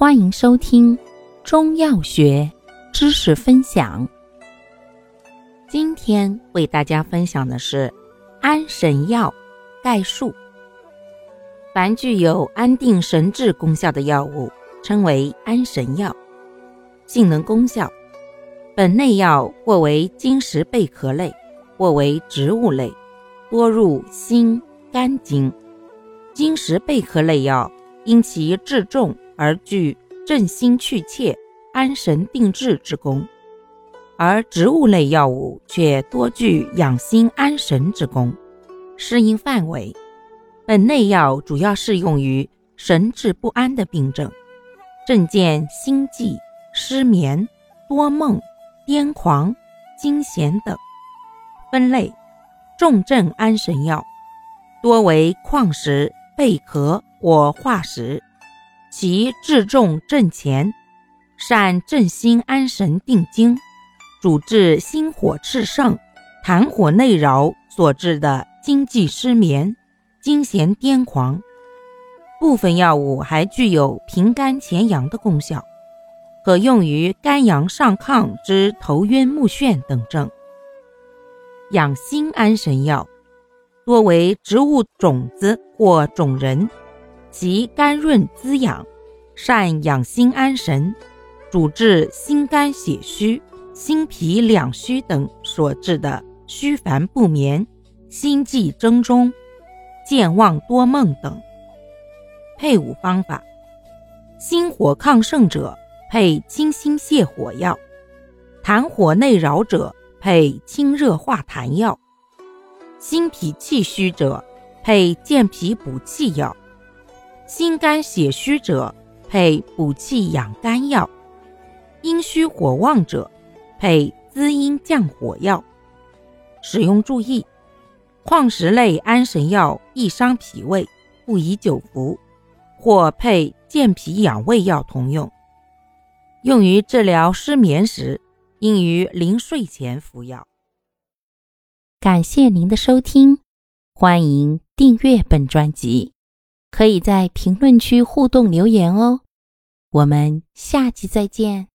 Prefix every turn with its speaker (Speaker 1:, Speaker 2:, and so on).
Speaker 1: 欢迎收听中药学知识分享。今天为大家分享的是安神药概述。凡具有安定神志功效的药物，称为安神药。性能功效：本类药或为金石贝壳类，或为植物类，多入心肝经。金石贝壳类药因其质重而具镇心去怯、安神定志之功，而植物类药物却多具养心安神之功。适应范围。本类药主要适用于神志不安的病症，症见心悸、失眠、多梦、癫狂、惊痫等。分类：重症安神药，多为矿石、贝壳或化石，其治重症前，善镇心安神定惊，主治心火炽盛、痰火内扰所致的惊悸失眠。惊痫癫狂，部分药物还具有平肝潜阳的功效，可用于肝阳上亢之头晕目眩等症。养心安神药多为植物种子或种仁，其甘润滋养，善养心安神，主治心肝血虚、心脾两虚等所致的虚烦不眠、心悸怔忡。健忘多梦等。配伍方法：心火亢盛者配清心泻火药，痰火内扰者配清热化痰药，心脾气虚者配健脾补气药，心肝血虚者配补气养肝药，阴虚火旺者配滋阴降火药。使用注意。矿石类安神药易伤脾胃，不宜久服，或配健脾养胃药同用。用于治疗失眠时，应于临睡前服药。感谢您的收听，欢迎订阅本专辑，可以在评论区互动留言哦。我们下期再见。